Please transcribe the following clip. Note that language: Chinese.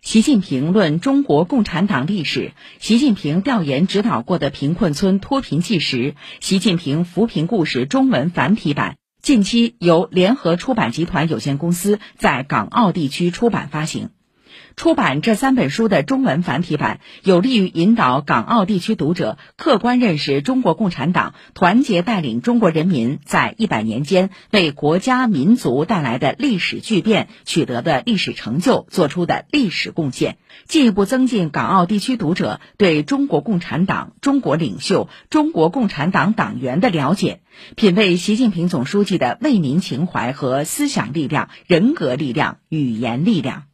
习近平论中国共产党历史，习近平调研指导过的贫困村脱贫纪实，习近平扶贫故事中文繁体版，近期由联合出版集团有限公司在港澳地区出版发行。出版这三本书的中文繁体版，有利于引导港澳地区读者客观认识中国共产党团结带领中国人民在一百年间为国家民族带来的历史巨变取得的历史成就做出的历史贡献，进一步增进港澳地区读者对中国共产党、中国领袖、中国共产党党员的了解，品味习近平总书记的为民情怀和思想力量、人格力量、语言力量。